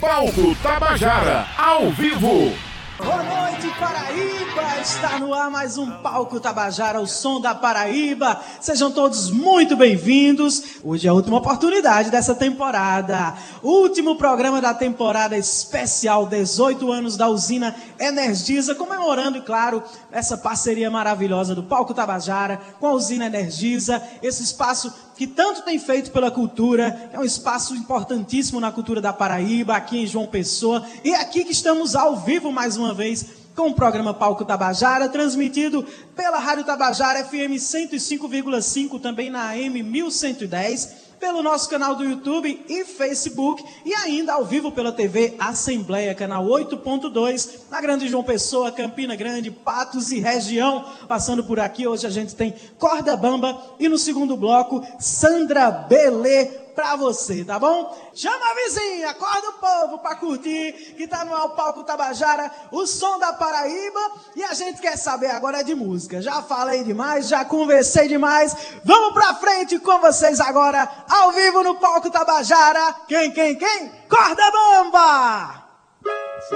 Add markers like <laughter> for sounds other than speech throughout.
Palco Tabajara, ao vivo. Boa noite, Paraíba! Está no ar mais um Palco Tabajara, o som da Paraíba. Sejam todos muito bem-vindos. Hoje é a última oportunidade dessa temporada. Último programa da temporada especial 18 anos da usina Energisa, comemorando, claro, essa parceria maravilhosa do Palco Tabajara com a usina Energisa, esse espaço que tanto tem feito pela cultura, é um espaço importantíssimo na cultura da Paraíba, aqui em João Pessoa, e é aqui que estamos ao vivo mais uma vez com o programa Palco Tabajara, transmitido pela Rádio Tabajara FM 105,5, também na AM 1110 pelo nosso canal do YouTube e Facebook e ainda ao vivo pela TV Assembleia, canal 8.2, na Grande João Pessoa, Campina Grande, Patos e região. Passando por aqui, hoje a gente tem Corda Bamba e no segundo bloco, Sandra Belê pra você, tá bom? Chama a vizinha, acorda o povo pra curtir, que tá no palco Tabajara, o som da Paraíba, e a gente quer saber agora de música. Já falei demais, já conversei demais, vamos pra frente com vocês agora, ao vivo no palco Tabajara. Quem, quem, quem? Corda Bamba!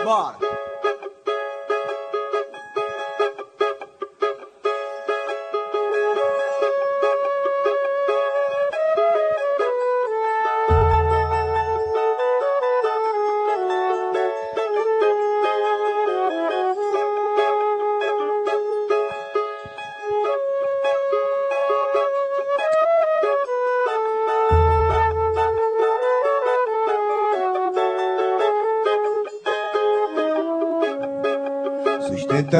Bora!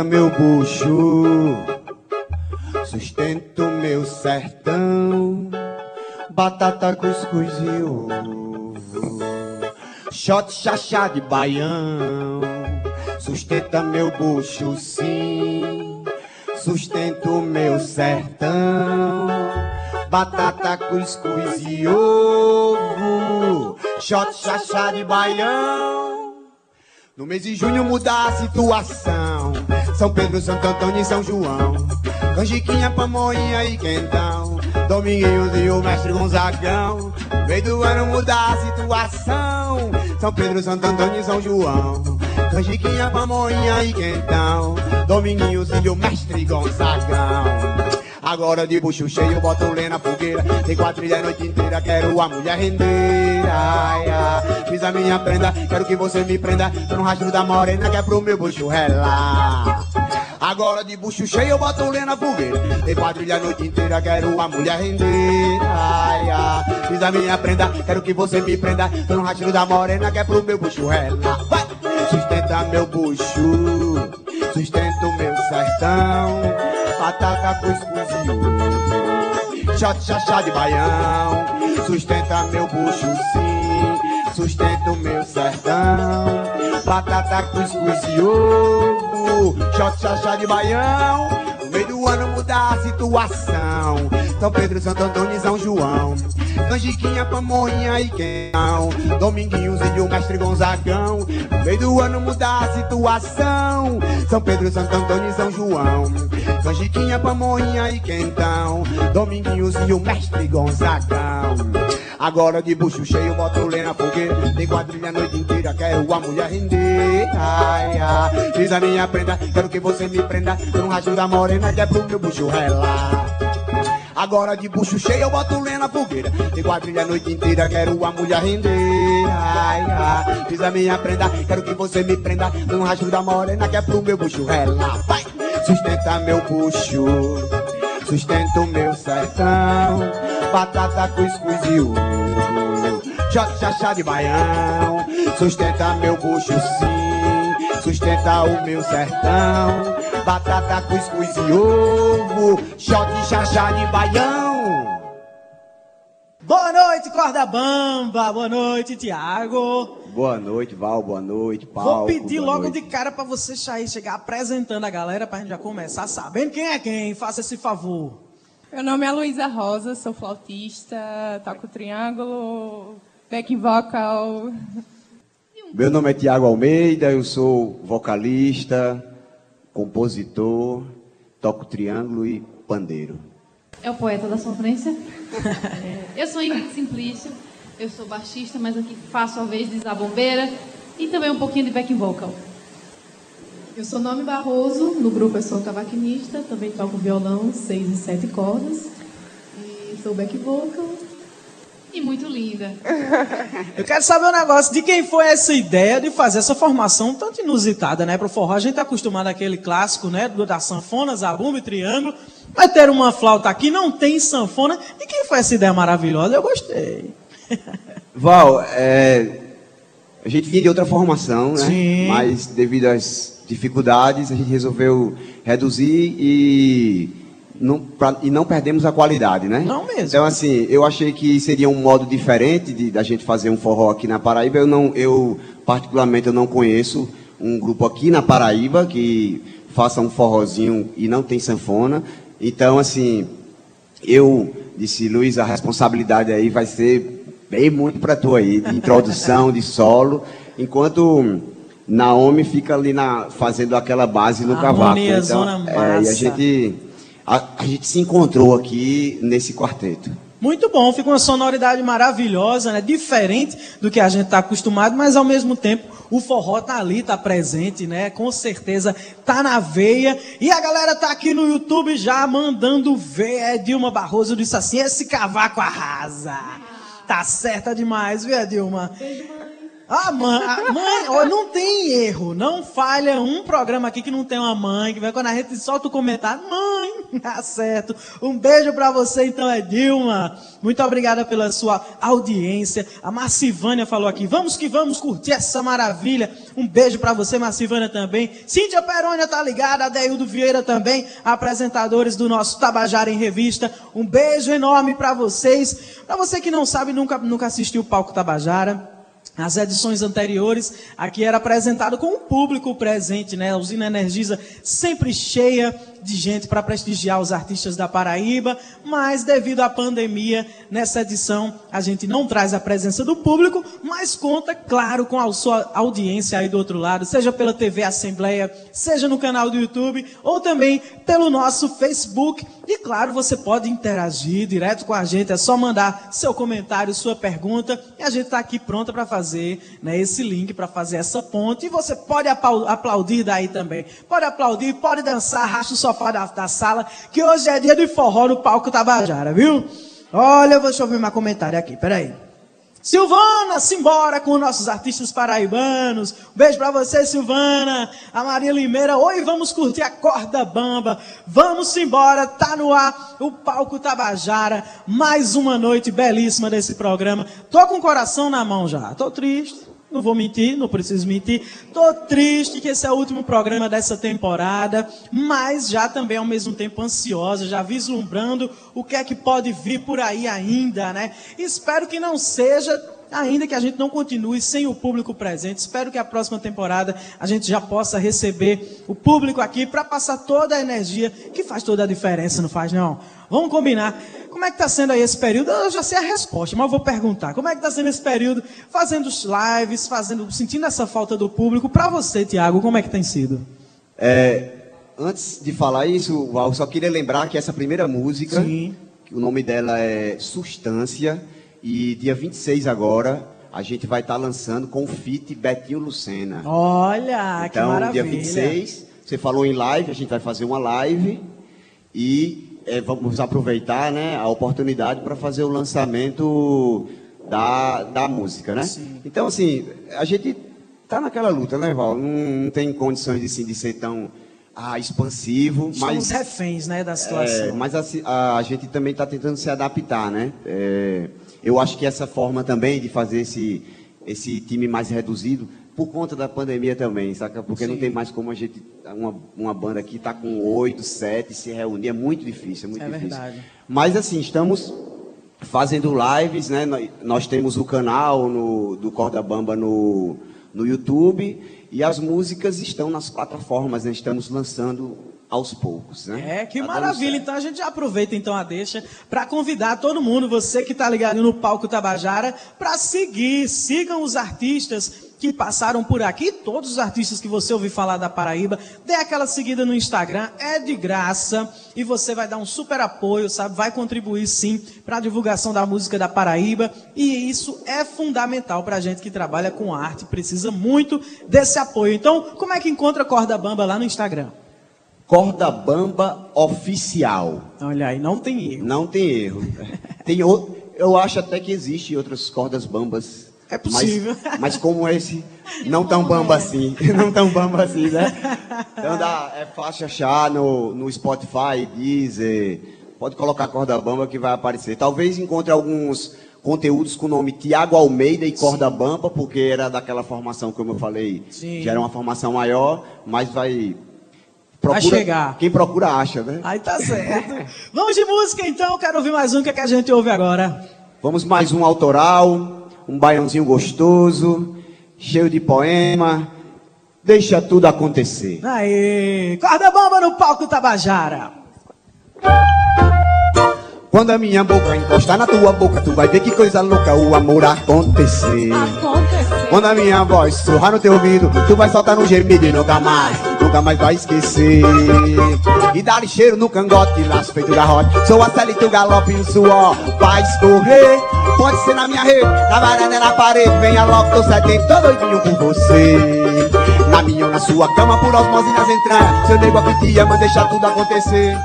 Sustenta meu bucho, sustento meu sertão, batata, cuscuz e ovo, shot, chachá de baião. Sustenta meu bucho, sim, sustento meu sertão, batata, cuscuz e ovo, shot, chachá de baião. No mês de junho muda a situação. São Pedro, Santo Antônio e São João. Canjiquinha, pamonha e quentão. Dominguinhos e o mestre Gonzagão. No meio do ano muda a situação. São Pedro, Santo Antônio e São João. Canjiquinha, pamonha e quentão. Dominguinhos e o mestre Gonzagão. Agora de bucho cheio, boto o na fogueira. Tem quadrilha a noite inteira, quero a mulher render. Ai, ai. Fiz a minha prenda, quero que você me prenda. Tô no rastro da morena, que é pro meu bucho relar. Agora de bucho cheio, boto o na fogueira. Tem quadrilha a noite inteira, quero a mulher render. Ai, ai. Fiz a minha prenda, quero que você me prenda. Tô no rastro da morena, que é pro meu bucho relar. Vai! Sustenta meu bucho, sustento meu sertão. Batata, cuscuz e ovo. Shot, chachá de baião. Sustenta meu bucho, sim. Sustento meu sertão. Batata, cuscuz e ovo. Shot, chachá de baião. No meio do ano muda a situação. São Pedro, Santo Antônio e São João. Canjiquinha, pamonha e quentão. Dominguinhos e o mestre Gonzagão. No meio do ano muda a situação. São Pedro, Santo Antônio e São João. Canjiquinha, pamonha e quentão. Dominguinhos e o mestre Gonzagão. Agora de bucho cheio, boto o na fogueira. Tem quadrilha a noite inteira, quero a mulher render. Ai, ai, fiz a minha prenda, quero que você me prenda. No racho da morena, que é pro meu bucho relar. Agora de bucho cheio eu boto lenha na fogueira Tem quadrilha a noite inteira, quero a mulher render Ai, ai, fiz a minha prenda Quero que você me prenda No rastro da morena que é pro meu bucho relar Vai, sustenta meu bucho Sustento meu sertão. Batata, cuscuz e ovo chachá de baião. Sustenta meu bucho sim Sustenta o meu sertão. Batata, cuscuz e ovo Shot, chachá de baião Boa noite, Corda Bamba! Boa noite, Tiago! Boa noite, Val, boa noite, Paulo. Vou pedir logo de cara pra você sair, chegar apresentando a galera pra gente já começar sabendo quem é quem. Faça esse favor. Meu nome é Luísa Rosa, sou flautista, toco triângulo, back vocal. Meu nome é Tiago Almeida, eu sou vocalista, compositor, toco triângulo e pandeiro. É o poeta da sofrência. eu sou Ingrid Simplício, eu sou baixista, mas aqui faço a vez de zabombeira. E também um pouquinho de backing vocal. Eu sou Nome Barroso, no grupo eu sou cavaquinista, também toco violão, seis e sete cordas. E sou back vocal. E muito linda. Eu quero saber um negócio, de quem foi essa ideia de fazer essa formação tanto inusitada, né? Pro forró, a gente tá acostumado àquele clássico, né? do- Da sanfona, zabumba e triângulo. Vai ter uma flauta aqui, não tem sanfona. De quem foi essa ideia maravilhosa? Eu gostei. <laughs> Val, é, a gente vinha de outra formação, né? Sim. Mas devido às dificuldades, a gente resolveu reduzir e não, pra- e não perdemos a qualidade, né? Não mesmo. Então, assim, eu achei que seria um modo diferente de da gente fazer um forró aqui na Paraíba. Eu não, eu particularmente eu não conheço um grupo aqui na Paraíba que faça um forrozinho e não tem sanfona. Então, assim, eu disse, Luiz, a responsabilidade aí vai ser bem muito para tu aí, de introdução, de solo, enquanto Naomi fica ali na, fazendo aquela base no cavaco. Harmonia, Então, zona é, e a massa. gente, a, a gente se encontrou aqui nesse quarteto. Muito bom, fica uma sonoridade maravilhosa, né? Diferente do que a gente está acostumado, mas ao mesmo tempo o forró tá ali, tá presente, né? Com certeza tá na veia. E a galera tá aqui no YouTube já mandando ver. É Dilma Barroso disse assim: esse cavaco arrasa. Tá certa demais, viu, Dilma? Ah, mãe, a mãe, ó, não tem erro, não falha um programa aqui que não tem uma mãe, que vai quando a gente solta o comentário, mãe, <laughs> tá certo. Um beijo pra você então, é Dilma. Muito obrigada pela sua audiência. A Marcivânia falou aqui, vamos que vamos curtir essa maravilha. Um beijo pra você, Marcivânia também. Cíntia Perônia tá ligada, Adeildo Vieira também, apresentadores do nosso Tabajara em Revista. Um beijo enorme pra vocês. Pra você que não sabe, nunca, nunca assistiu o Palco Tabajara. As edições anteriores, aqui era apresentado com o público presente, né? A usina Energisa sempre cheia de gente para prestigiar os artistas da Paraíba, mas devido à pandemia, nessa edição a gente não traz a presença do público, mas conta, claro, com a sua audiência aí do outro lado, seja pela TV Assembleia, seja no canal do YouTube, ou também pelo nosso Facebook. E claro, você pode interagir direto com a gente, é só mandar seu comentário, sua pergunta, e a gente está aqui pronta para fazer né, esse link, para fazer essa ponte. E você pode aplaudir daí também. Pode aplaudir, pode dançar, racha o sofá da, da sala, que hoje é dia de forró no palco Tabajara, viu? Olha, deixa eu ver meu comentário aqui, peraí. Silvana, simbora com nossos artistas paraibanos. Um beijo pra você, Silvana. A Maria Limeira, oi, vamos curtir a corda bamba. Vamos embora, tá no ar o palco Tabajara. Mais uma noite belíssima desse programa. Tô com o coração na mão já. Tô triste. Não vou mentir, não preciso mentir. Tô triste que esse é o último programa dessa temporada, mas já também ao mesmo tempo ansiosa, já vislumbrando o que é que pode vir por aí ainda, né? Espero que não seja ainda que a gente não continue sem o público presente. Espero que a próxima temporada a gente já possa receber o público aqui para passar toda a energia que faz toda a diferença, não faz não? Vamos combinar. Como é que está sendo aí esse período? Eu já sei a resposta, mas eu vou perguntar. Como é que está sendo esse período fazendo os lives, fazendo, sentindo essa falta do público? Para você, Tiago, como é que tem sido? É, antes de falar isso, Val, só queria lembrar que essa primeira música, Sim. o nome dela é Substância, e dia 26 agora, a gente vai estar lançando com o feat Betinho Lucena. Olha, que então, maravilha. dia 26, você falou em live, a gente vai fazer uma live e é, vamos aproveitar né, a oportunidade para fazer o lançamento da, da música, né? Então, assim, a gente tá naquela luta, né, Val? Não, não tem condições de, assim, de ser tão ah, expansivo, Estamos mas reféns, né, da situação. é, mas assim, a, a gente também está tentando se adaptar, né? É, eu acho que essa forma também de fazer esse, esse time mais reduzido, por conta da pandemia também, saca? Porque não tem mais como a gente, uma, uma banda aqui tá com oito, sete, se reunir, é muito difícil, é muito É difícil. verdade. Mas assim, estamos fazendo lives, né? Nós, nós temos o canal no, do Corda Bamba no, no YouTube e as músicas estão nas plataformas, né? Estamos lançando aos poucos, né? É, que Tá maravilha. Então a gente já aproveita então a deixa para convidar todo mundo, você que tá ligado no palco Tabajara, para seguir, sigam os artistas que passaram por aqui, todos os artistas que você ouviu falar da Paraíba, dê aquela seguida no Instagram, é de graça e você vai dar um super apoio, sabe? Vai contribuir sim para a divulgação da música da Paraíba e isso é fundamental para a gente que trabalha com arte, precisa muito desse apoio. Então, como é que encontra Corda Bamba lá no Instagram? Corda Bamba Oficial. Olha aí, não tem erro. Não tem erro. <laughs> Tem o... Eu acho até que existe outras cordas bambas. É possível. Mas, mas como esse, não tão bamba assim. <laughs> Não tão bamba assim, né? <laughs> Então dá, é fácil achar no, no Spotify, Deezer. Pode colocar corda bamba que vai aparecer. Talvez encontre alguns conteúdos com o nome Tiago Almeida e Corda Bamba, porque era daquela formação, como eu falei, Sim. já era uma formação maior, mas vai. Vai chegar. Quem procura acha, né? Aí tá certo. <laughs> Vamos de música então, quero ouvir mais um que, é que a gente ouve agora. Vamos mais um autoral, um baiãozinho gostoso, cheio de poema. Deixa tudo acontecer. Aí, corda bomba no palco Tabajara. Quando a minha boca encostar na tua boca, tu vai ver que coisa louca o amor acontecer. Aconteceu. Quando a minha voz sussurrar no teu ouvido, tu vai soltar no gemido e nunca mais, nunca mais vai esquecer. E dá cheiro no cangote, laço feito garrote. Sou a e tu galope e o suor vai escorrer. Pode ser na minha rede, na varanda, na parede. Venha logo, tô sedento, tô doidinho por você. Na minha ou na sua cama, por osmose nas entranhas. Seu nego te ama, deixa tudo acontecer.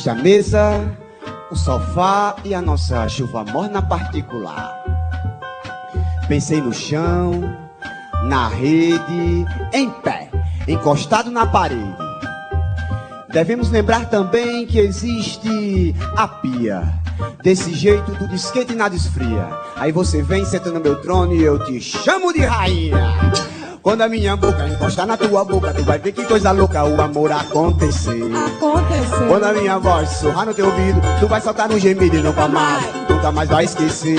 Existe a mesa, o sofá e a nossa chuva morna particular. Pensei no chão, na rede, em pé, encostado na parede. Devemos lembrar também que existe a pia. Desse jeito tudo esquenta e nada esfria. Aí você vem, senta no meu trono e eu te chamo de rainha. Quando a minha boca encostar na tua boca, tu vai ver que coisa louca o amor acontecer. Aconteceu. Quando a minha voz sussurrar no teu ouvido, tu vai soltar um gemido e nunca mais, nunca mais vai esquecer.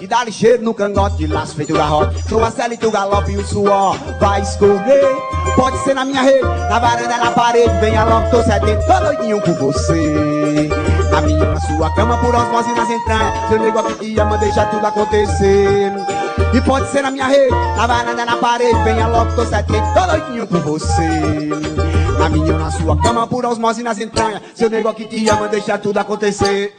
E dá cheiro no cangote, laço feito garrote. A cela e tu galope e o suor vai escorrer. Pode ser na minha rede, na varanda, na parede. Venha logo, tô sedento, tô doidinho por você. Na minha, na sua cama, por osmose nas entranhas. Seu nego aqui te ama, deixa tudo acontecer. E pode ser na minha rede, na varanda, na parede. Venha logo, tô sedento, tô doidinho por você. Na minha na sua cama, por osmose nas entranhas. Seu nego aqui te ama, deixa tudo acontecer.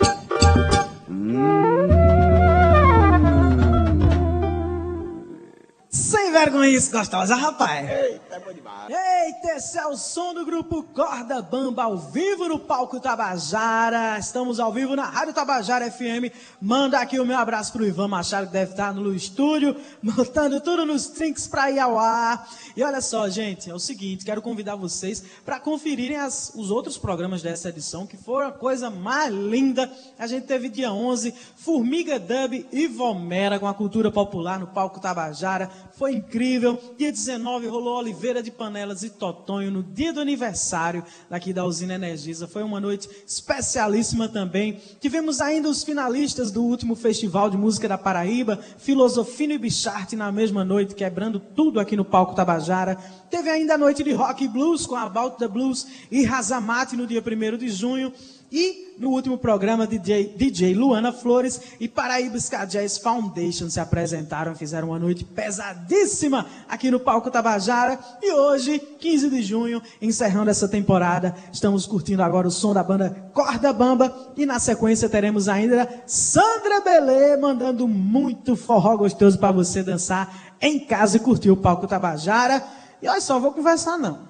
Sem vergonha isso, gostosa, rapaz. Eita, é bom demais. Eita, esse é o som do grupo Corda Bamba ao vivo no palco Tabajara. Estamos ao vivo na Rádio Tabajara FM. Manda aqui o meu abraço pro Ivan Machado, que deve estar no estúdio, <laughs> montando tudo nos trinks para ir ao ar. E olha só, gente, é o seguinte, quero convidar vocês para conferirem as- os outros programas dessa edição, que foram a coisa mais linda. A gente teve dia 11, Formiga Dub e Vomera com a cultura popular no palco Tabajara. Foi incrível. Dia 19 rolou Oliveira de Panelas e Totonho no dia do aniversário daqui da usina Energisa. Foi uma noite especialíssima também. Tivemos ainda os finalistas do último Festival de Música da Paraíba, Filosofino e Bicharte na mesma noite, quebrando tudo aqui no palco Tabajara. Teve ainda a noite de rock e blues com About the Blues e Razamate no dia 1 de junho. E no último programa, DJ, DJ Luana Flores e Paraíba Ska Jazz Foundation se apresentaram, fizeram uma noite pesadíssima aqui no Palco Tabajara. E hoje, 15 de junho, encerrando essa temporada, estamos curtindo agora o som da banda Corda Bamba. E na sequência teremos ainda Sandra Belê mandando muito forró gostoso para você dançar em casa e curtir o Palco Tabajara. E olha só, vou conversar não.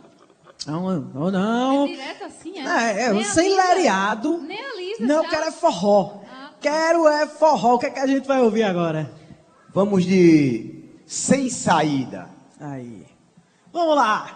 Não, não, não. É direto assim, é? É, é, Nem sem avisa. lereado. Nem alisa Não, já. quero é forró. Ah. Quero é forró. O que, é que a gente vai ouvir agora? Vamos de sem saída. Aí. Vamos lá.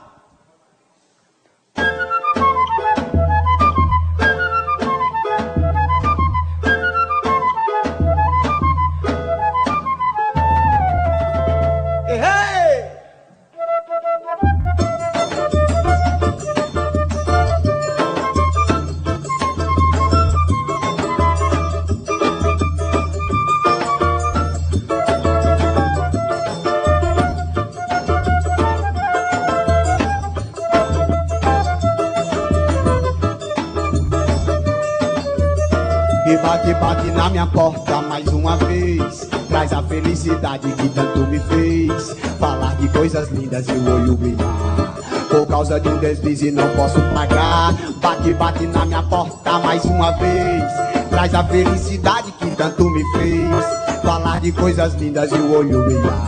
Bate, bate na minha porta mais uma vez. Traz a felicidade que tanto me fez. Falar de coisas lindas e o olho brilhar. Por causa de um deslize não posso pagar. Bate, bate na minha porta mais uma vez. Traz a felicidade que tanto me fez. Falar de coisas lindas e o olho brilhar.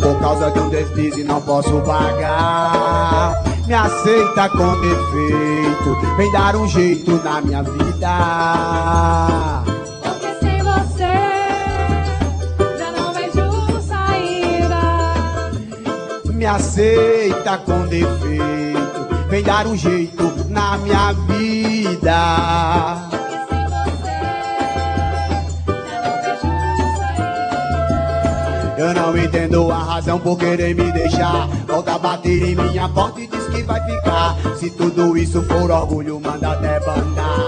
Por causa de um deslize não posso pagar. Me aceita com defeito, vem dar um jeito na minha vida. Aceita com defeito, vem dar um jeito na minha vida. Eu não entendo a razão por querer me deixar. Volta a bater em minha porta e diz que vai ficar. Se tudo isso for orgulho, manda até bandar.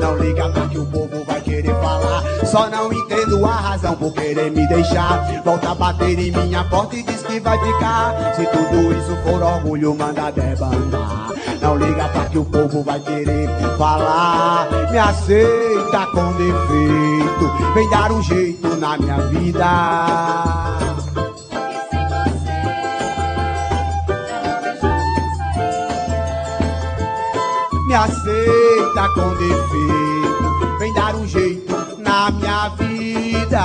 Não liga pra que o povo querer falar. Só não entendo a razão por querer me deixar. Volta a bater em minha porta e diz que vai ficar. Se tudo isso for orgulho, manda até bandar. Não liga pra que o povo vai querer falar. Me aceita com defeito. Vem dar um jeito na minha vida. Me aceita com defeito, minha vida.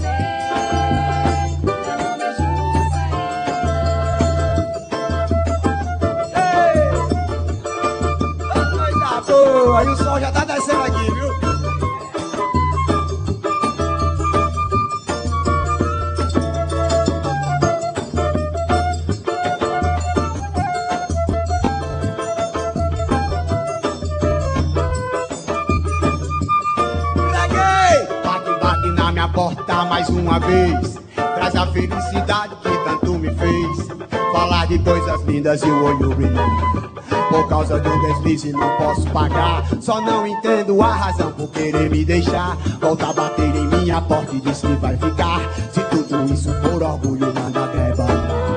Sem você não vejo saída. Coisa boa, e o sol já tá descendo aqui, porta mais uma vez. Traz a felicidade que tanto me fez. Falar de coisas lindas e o olho brilhando. Por causa um deslize não posso pagar. Só não entendo a razão por querer me deixar. Volta a bater em minha porta e diz que vai ficar. Se tudo isso for orgulho, manda bandar.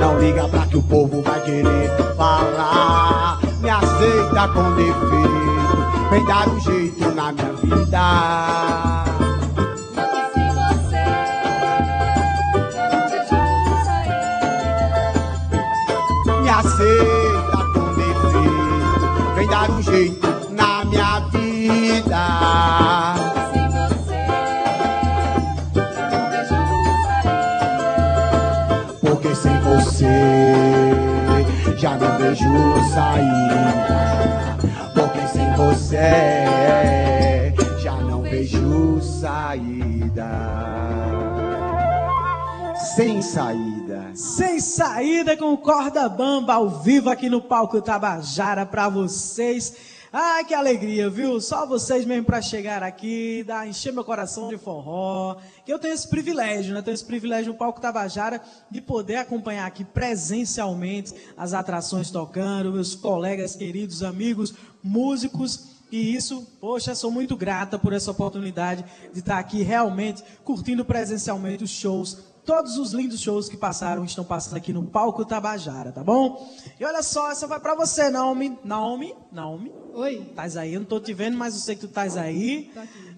Não liga pra que o povo vai querer falar. Me aceita com defeito. Vem dar um jeito na minha vida. Aceita com defeito. Vem dar um jeito na minha vida. Porque sem você já não vejo saída. Porque sem você já não vejo saída. Sem saída. Sem saída com corda bamba ao vivo aqui no palco Tabajara pra vocês. Ai, que alegria, viu? Só vocês mesmo pra chegar aqui, dar, encher meu coração de forró. Que eu tenho esse privilégio, né? Tenho esse privilégio no palco Tabajara de poder acompanhar aqui presencialmente as atrações tocando, meus colegas queridos, amigos, músicos. E isso, poxa, sou muito grata por essa oportunidade de estar aqui realmente curtindo presencialmente os shows todos os lindos shows que passaram estão passando aqui no palco Tabajara, tá bom? E olha só, essa vai pra você, Naomi. Naomi, Naomi, Oi. estás aí? Eu não tô te vendo, mas eu sei que tu estás aí,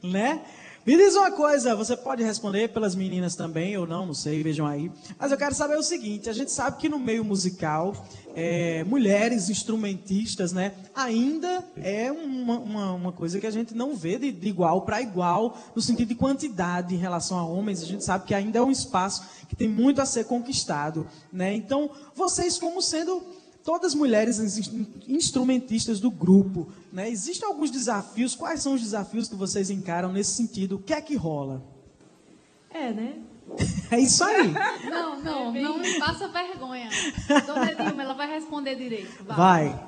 né? Me diz uma coisa, você pode responder pelas meninas também, ou não, não sei, vejam aí. Mas eu quero saber o seguinte: a gente sabe que no meio musical, é, mulheres instrumentistas, né, ainda é uma, uma, uma coisa que a gente não vê de, de igual para igual, no sentido de quantidade em relação a homens. A gente sabe que ainda é um espaço que tem muito a ser conquistado, né? Então, vocês, como sendo todas mulheres in- instrumentistas do grupo, né? Existem alguns desafios. Quais são os desafios que vocês encaram nesse sentido? O que é que rola? É, né? É isso aí. Não, não, não me faça vergonha. Dona Dilma, ela vai responder direito. Vai. Vai.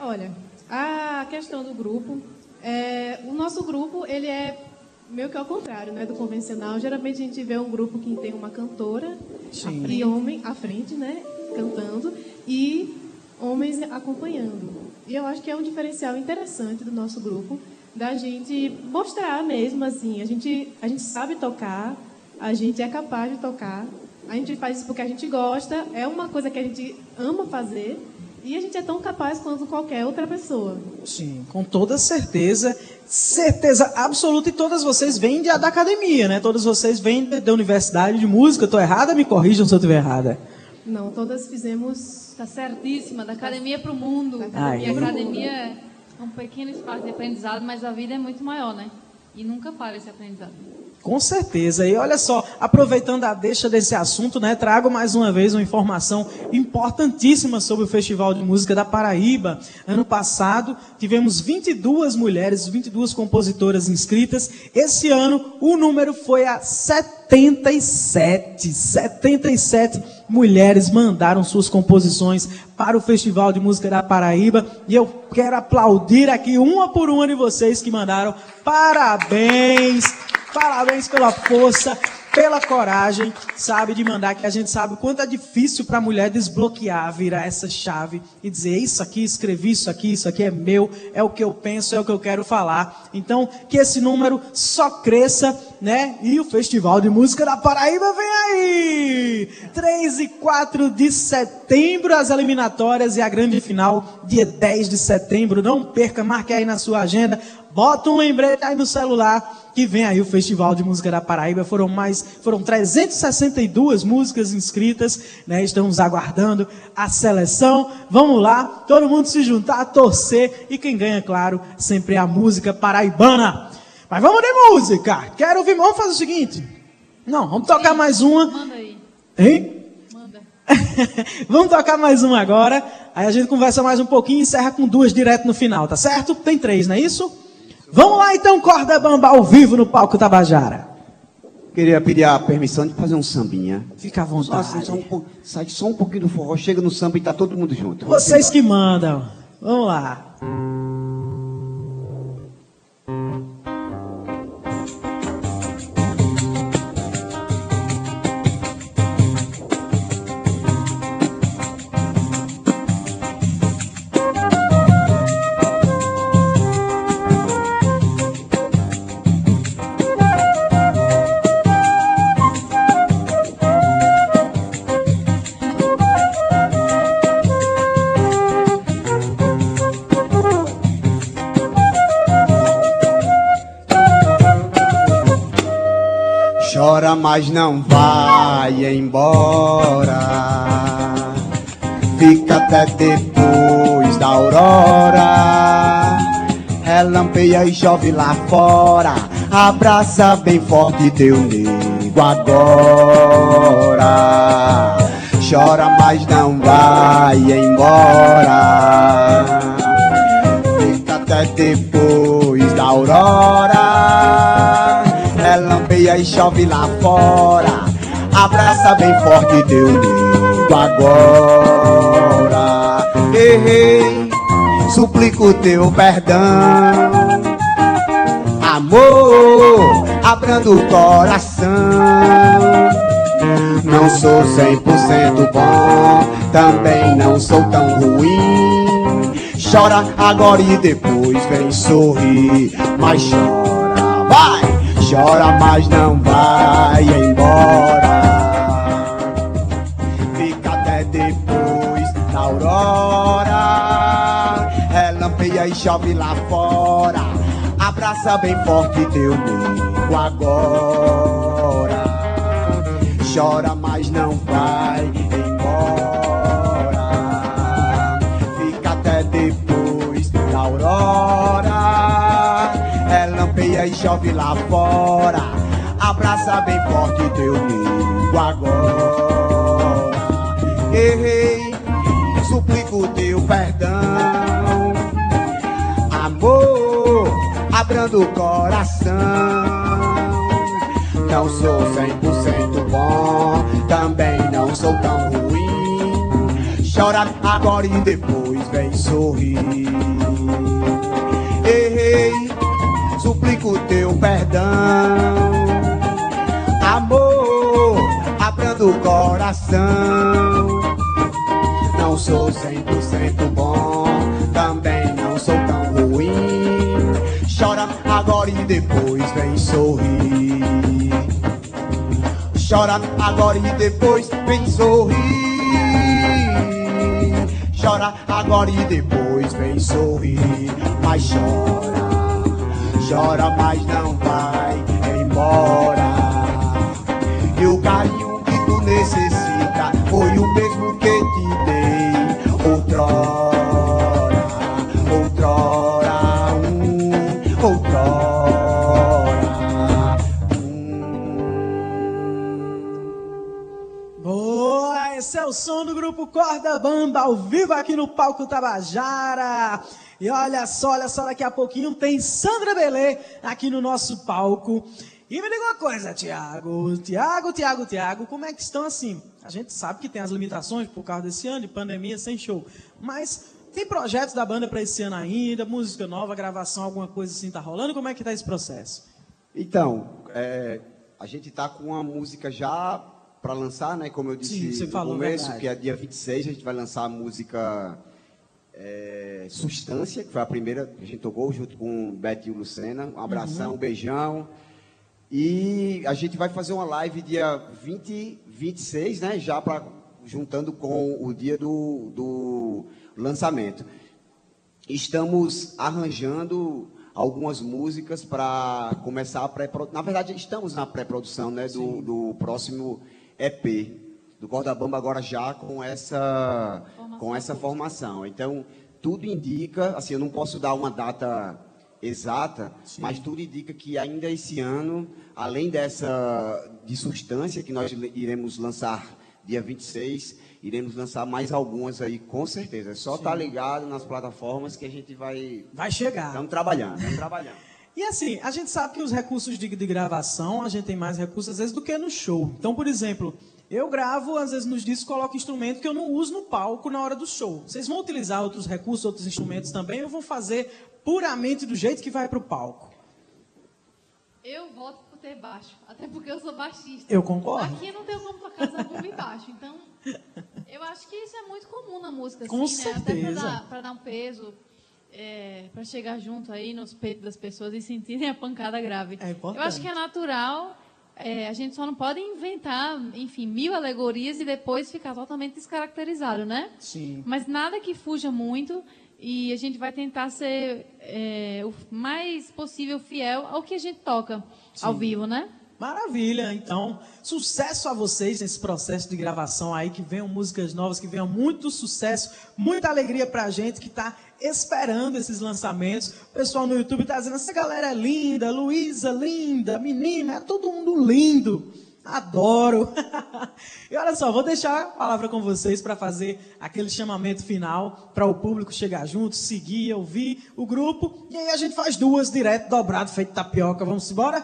Olha, a questão do grupo, é, o nosso grupo ele é meio que ao contrário, né, do convencional. Geralmente a gente vê um grupo que tem uma cantora Sim. e homem à frente, né, cantando e homens acompanhando. E eu acho que é um diferencial interessante do nosso grupo da gente mostrar mesmo assim, a gente a gente sabe tocar, a gente é capaz de tocar, a gente faz isso porque a gente gosta, é uma coisa que a gente ama fazer. E a gente é tão capaz quanto qualquer outra pessoa. Sim, com toda certeza. Certeza absoluta. E todas vocês vêm de- da academia, né? Todas vocês vêm da universidade de música. Estou errada? Me corrijam se eu estiver errada. Não, todas fizemos. Tá certíssima, da academia para o mundo. E a academia é um pequeno espaço de aprendizado, mas a vida é muito maior, né? E nunca para esse aprendizado. Com certeza. E olha só, aproveitando a deixa desse assunto, né, trago mais uma vez uma informação importantíssima sobre o Festival de Música da Paraíba. Ano passado, tivemos 22 mulheres, 22 compositoras inscritas. Esse ano, o número foi a 77. 77 mulheres mandaram suas composições para o Festival de Música da Paraíba. E eu quero aplaudir aqui uma por uma de vocês que mandaram. Parabéns! Parabéns pela força, pela coragem, sabe, de mandar, que a gente sabe o quanto é difícil para a mulher desbloquear, virar essa chave e dizer: isso aqui, escrevi isso aqui, isso aqui é meu, é o que eu penso, é o que eu quero falar. Então, que esse número só cresça, né? E o Festival de Música da Paraíba vem aí! 3 e 4 de setembro, as eliminatórias e a grande final, dia 10 de setembro. Não perca, marque aí na sua agenda. Bota um lembrete aí no celular que vem aí o Festival de Música da Paraíba. Foram mais, foram 362 músicas inscritas, né? Estamos aguardando a seleção. Vamos lá, todo mundo se juntar, torcer e quem ganha, claro, sempre é a música paraibana. Mas vamos de música. Quero ouvir, vamos fazer o seguinte. Não, vamos tocar mais uma. Manda aí, Hein? manda. <laughs> Vamos tocar mais uma agora. Aí a gente conversa mais um pouquinho e encerra com duas direto no final, tá certo? Tem três, não é isso? Vamos lá então, Corda Bamba ao vivo no palco Tabajara. Queria pedir a permissão de fazer um sambinha. Fica à Só assim, vontade. só um pouco, sai só um pouquinho do forró, chega no samba e tá todo mundo junto. Vocês que mandam. Vamos lá. Mas não vai embora. Fica até depois da aurora. Relampeia e chove lá fora. Abraça bem forte teu nego agora. Chora, mas não vai embora. Fica até depois da aurora. Relampeia e chove lá fora. Abraça bem forte teu nego agora. Errei, suplico teu perdão. Amor, abrando o coração. Não sou 100% bom, também não sou tão ruim. Chora agora e depois vem sorrir, mas chora, chora, mas não vai embora. Fica até depois da aurora, relampeia e chove lá fora. Abraça bem forte teu nego agora chora, mas não vai chove lá fora. Abraça bem forte teu nego agora. Errei, suplico teu perdão. Amor, abrando o coração. Não sou 100% bom, também não sou tão ruim. Chora agora e depois vem sorrir. Suplico teu perdão. Amor, abrindo o coração. Não sou 100% bom, também não sou tão ruim. Chora agora e depois vem sorrir. Chora agora e depois vem sorrir. Chora agora e depois vem sorrir. Mas chora, chora, mas não vai embora. E o carinho que tu necessita foi o mesmo que te dei Corda Bamba, ao vivo aqui no palco Tabajara. E olha só, olha só, daqui a pouquinho tem Sandra Belê aqui no nosso palco. E me diga uma coisa, Tiago. Tiago, Tiago, Tiago, como é que estão assim? A gente sabe que tem as limitações por causa desse ano de pandemia sem show. Mas tem projetos da banda para esse ano ainda? Música nova, gravação, alguma coisa assim tá rolando? Como é que tá esse processo? Então, é, a gente tá com uma música já para lançar, né? Como eu disse Sim, no começo, verdade. que é dia 26, a gente vai lançar a música é, Substância, que foi a primeira que a gente tocou junto com o Beto e o Lucena. Um abração, Uhum. um beijão. E a gente vai fazer uma live dia 20, 26, né? Já pra, juntando com o dia do, do lançamento. Estamos arranjando algumas músicas para começar a pré-produção. Na verdade, estamos na pré-produção né, do, do próximo EP do Corda Bamba agora já com essa com essa formação. Então, tudo indica, assim, eu não posso dar uma data exata, mas tudo indica que ainda esse ano, além dessa de substância que nós iremos lançar dia 26, iremos lançar mais algumas aí, com certeza. É só estar ligado nas plataformas que a gente vai. Vai chegar. Estamos trabalhando, estamos trabalhando. E assim, a gente sabe que os recursos de, de gravação, a gente tem mais recursos às vezes do que no show. Então, por exemplo, eu gravo, às vezes nos discos coloco instrumento que eu não uso no palco na hora do show. Vocês vão utilizar outros recursos, outros instrumentos também, ou vão fazer puramente do jeito que vai para o palco? Eu voto por ter baixo, até porque eu sou baixista. Eu concordo. Aqui não tem como tocar essa bomba baixo, então <laughs> eu acho que isso é muito comum na música, Com assim, né? Até certeza. dar, dar um peso, é, para chegar junto aí nos peitos das pessoas e sentirem a pancada grave. É importante. Eu acho que é natural. é, a gente só não pode inventar, enfim, mil alegorias e depois ficar totalmente descaracterizado, né? Sim. Mas nada que fuja muito e a gente vai tentar ser é, o mais possível fiel ao que a gente toca ao vivo, né? Maravilha, então, sucesso a vocês nesse processo de gravação aí, que venham músicas novas, que venham muito sucesso, muita alegria pra gente que tá esperando esses lançamentos. O pessoal no YouTube tá dizendo, essa galera é linda, Luísa, linda, menina, é todo mundo lindo. Adoro. <laughs> e olha só, vou deixar a palavra com vocês para fazer aquele chamamento final para o público chegar junto, seguir, ouvir o grupo. E aí a gente faz duas direto, dobrado, feito tapioca. Vamos embora?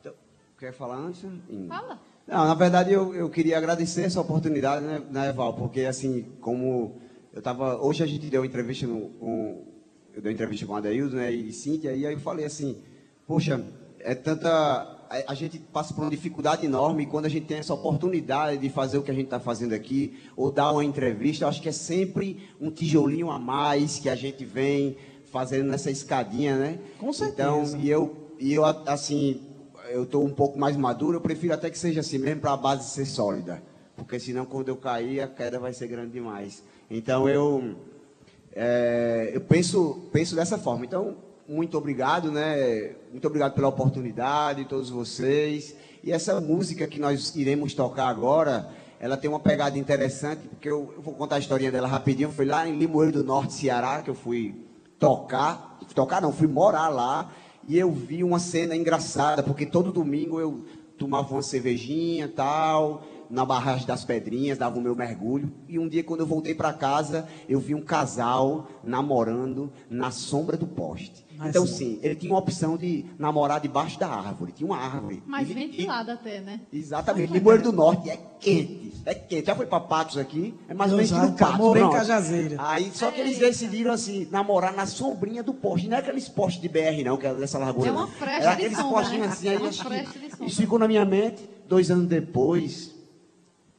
Então, quer falar antes? Fala. Não, na verdade eu, eu queria agradecer essa oportunidade, né, né Val? Porque assim, como eu tava. Hoje a gente deu entrevista no, com. Eu dei entrevista com a Adeildo, né? E Cíntia, e aí eu falei assim, poxa, é tanta. A, a gente passa por uma dificuldade enorme e quando a gente tem essa oportunidade de fazer o que a gente está fazendo aqui, ou dar uma entrevista, eu acho que é sempre um tijolinho a mais que a gente vem fazendo nessa escadinha, né? Com certeza. Então, e eu, e eu assim, eu estou um pouco mais maduro, eu prefiro até que seja assim mesmo para a base ser sólida. Porque senão quando eu cair, a queda vai ser grande demais. Então eu, é, eu penso, penso dessa forma. Então, muito obrigado, né? Muito obrigado pela oportunidade, todos vocês. E essa música que nós iremos tocar agora, ela tem uma pegada interessante, porque eu, eu vou contar a historinha dela rapidinho. Foi lá em Limoeiro do Norte, Ceará, que eu fui tocar. Tocar não, fui morar lá. E eu vi uma cena engraçada, porque todo domingo eu tomava uma cervejinha tal, na barragem das Pedrinhas, dava o meu mergulho. E um dia, quando eu voltei para casa, eu vi um casal namorando na sombra do poste. Mas então, sim. sim, ele tinha uma opção de namorar debaixo da árvore. Tinha uma árvore. Mais E- ventilado até, né? e- Exatamente. Limoeiro do Norte é quente. É quente. Já foi para Patos aqui? É mais ou menos no Patos. morei em. Cajazeira. Aí, só que eles decidiram, assim, namorar na sombrinha do poste. Não é aqueles postes de BR, não, que é dessa largura. É uma fresta Era aqueles postinhos né? assim. É Aí, uma acho que- fresta de sombra. Isso ficou na minha mente. Dois anos depois,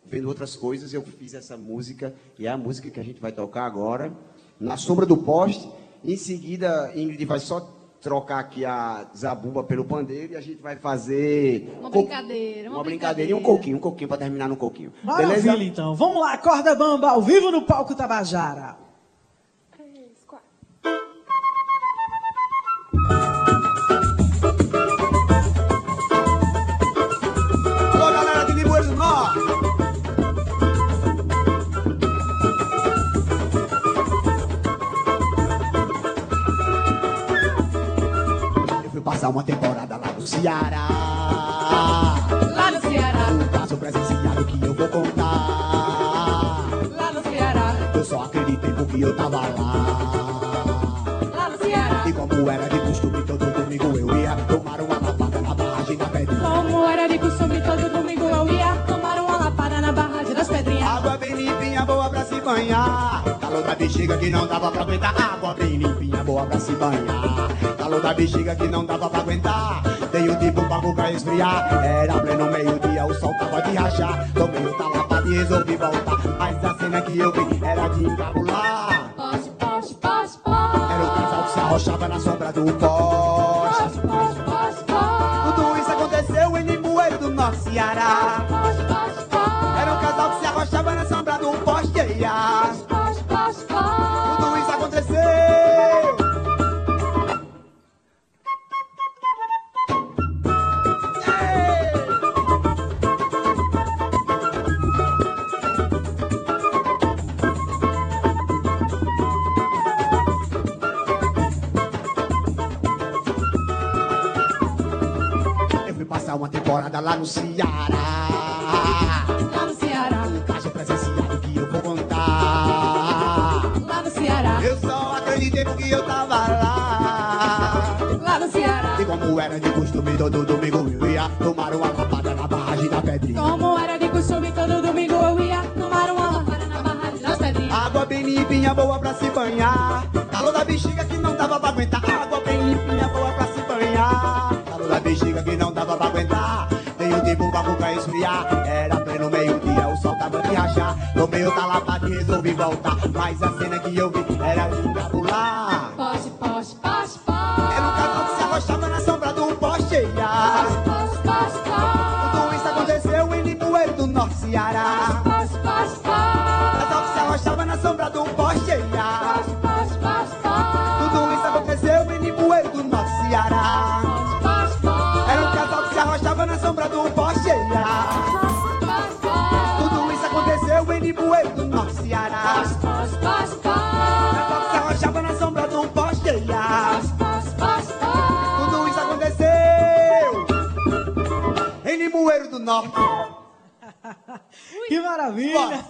vendo outras coisas, eu fiz essa música. E é a música que a gente vai tocar agora. Na sombra do poste. Em seguida, Ingrid vai só trocar aqui a zabumba pelo pandeiro e a gente vai fazer Uma co- brincadeira, uma uma brincadeira e um coquinho, um coquinho para terminar no coquinho. Maravilha, Beleza? então. Vamos lá, Corda Bamba, ao vivo no palco Tabajara. Passar uma temporada lá no Ceará. Lá no Ceará, Um caso presenciado que eu vou contar. lá no Ceará, Eu só acreditei porque eu tava lá. lá no Ceará. E como era de costume, todo domingo eu ia tomar uma lapada na barragem da pedrinha. Como era de costume, todo domingo eu ia tomar uma lapada na barragem das pedrinhas. Água bem limpinha, boa pra se banhar. Calor da bexiga que não dava pra aguentar. Água bem limpinha, boa pra se banhar. Calor da bexiga que não dava pra aguentar. Dei um tipo pra boca esfriar. Era pleno meio-dia, o sol tava de rachar. Tomei um talapado e resolvi voltar. Mas a cena que eu vi era de encabular. Poste, poste, poste, poste. Era o casal que se arrochava na sombra do poste. Poste, poste, poste, poste. Tudo isso aconteceu em Limoeiro do Norte, Ceará. Limpinha, boa pra se banhar. Calor da bexiga que não dava pra aguentar. Água Que maravilha!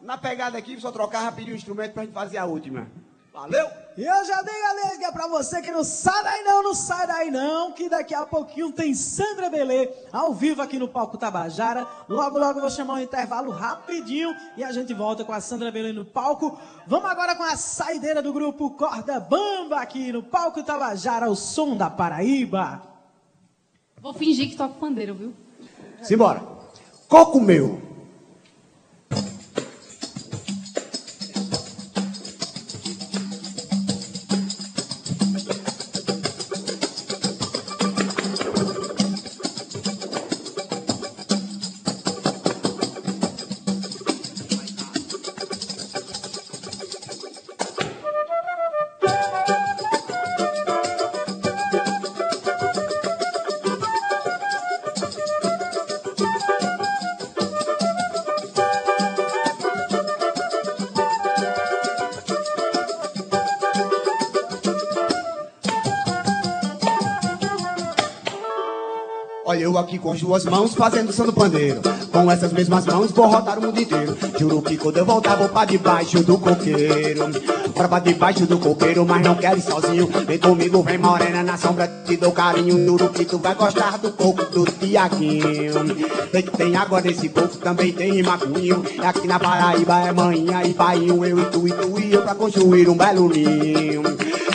Na pegada aqui, só trocar rapidinho o instrumento pra gente fazer a última. Valeu! E eu já dei a liga pra você que não sai daí não, não sai daí não, que daqui a pouquinho tem Sandra Belê ao vivo aqui no Palco Tabajara. Logo, logo eu vou chamar um intervalo rapidinho e a gente volta com a Sandra Belê no palco. Vamos agora com a saideira do grupo Corda Bamba aqui no Palco Tabajara, o som da Paraíba. Vou fingir que toco pandeiro, viu? Simbora! Coco meu! Com as duas mãos fazendo som no pandeiro. Com essas mesmas mãos vou rodar o mundo inteiro. Juro que quando eu voltar vou pra debaixo do coqueiro. Bora pra debaixo do coqueiro, mas não quero ir sozinho. Vem comigo, vem morena na sombra, te dou carinho. Juro que tu vai gostar do coco do Tiaguinho. Tem água nesse coco, também tem rimacuinho. E aqui na Paraíba é manhã e painho. Eu e tu e tu e eu pra construir um belo ninho.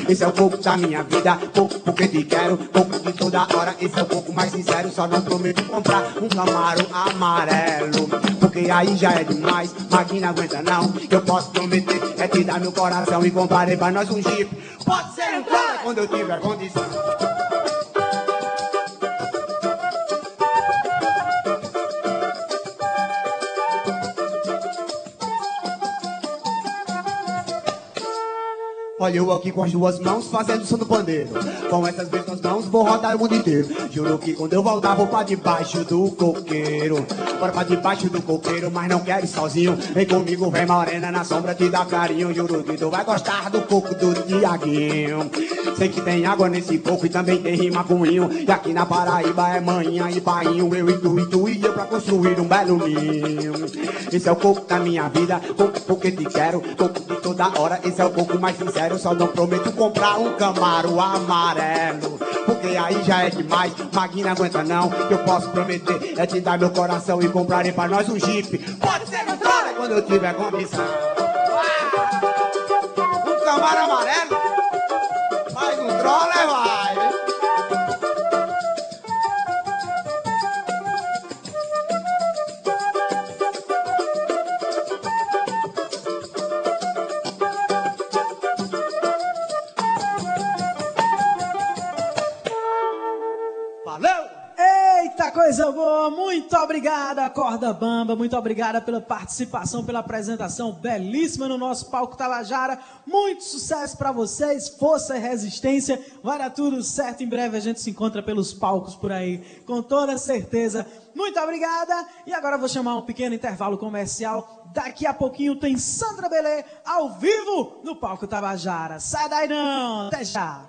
Esse é o pouco da minha vida, pouco porque te quero, pouco de toda hora. Esse é o pouco mais sincero, só não prometo comprar um Camaro amarelo. Porque aí já é demais, máquina aguenta não. Eu posso prometer, é te dar meu coração e comprarei pra nós um Jeep. Pode ser um cara quando eu tiver condição. Olha eu aqui com as duas mãos fazendo som no pandeiro. Com essas mesmas mãos vou rodar o mundo inteiro. Juro que quando eu voltar vou pra debaixo do coqueiro. Bora pra debaixo do coqueiro, mas não quero ir sozinho. Vem comigo, vem morena na sombra te dá carinho. Juro que tu vai gostar do coco do Tiaguinho. Sei que tem água nesse coco e também tem rima com inho. E aqui na Paraíba é manhã e painho. Eu e tu e tu e eu pra construir um belo ninho. Esse é o coco da minha vida, coco porque te quero. Coco toda hora, esse é o coco mais sincero. Só não prometo comprar um Camaro amarelo. Porque aí já é demais, Magna aguenta não. Eu posso prometer, é te dar meu coração e comprarei pra nós um Jeep. Pode ser agora quando eu tiver condição. Um Camaro amarelo? Mais um troller, vai. Muito obrigada, Corda Bamba. Muito obrigada pela participação, pela apresentação belíssima no nosso palco Tabajara. Muito sucesso para vocês, força e resistência. Vai dar tudo certo. Em breve a gente se encontra pelos palcos por aí, com toda certeza. Muito obrigada. E agora vou chamar um pequeno intervalo comercial. Daqui a pouquinho tem Sandra Belê ao vivo no palco Tabajara. Sai daí não! Até já!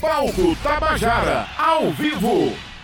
Palco Tabajara, ao vivo.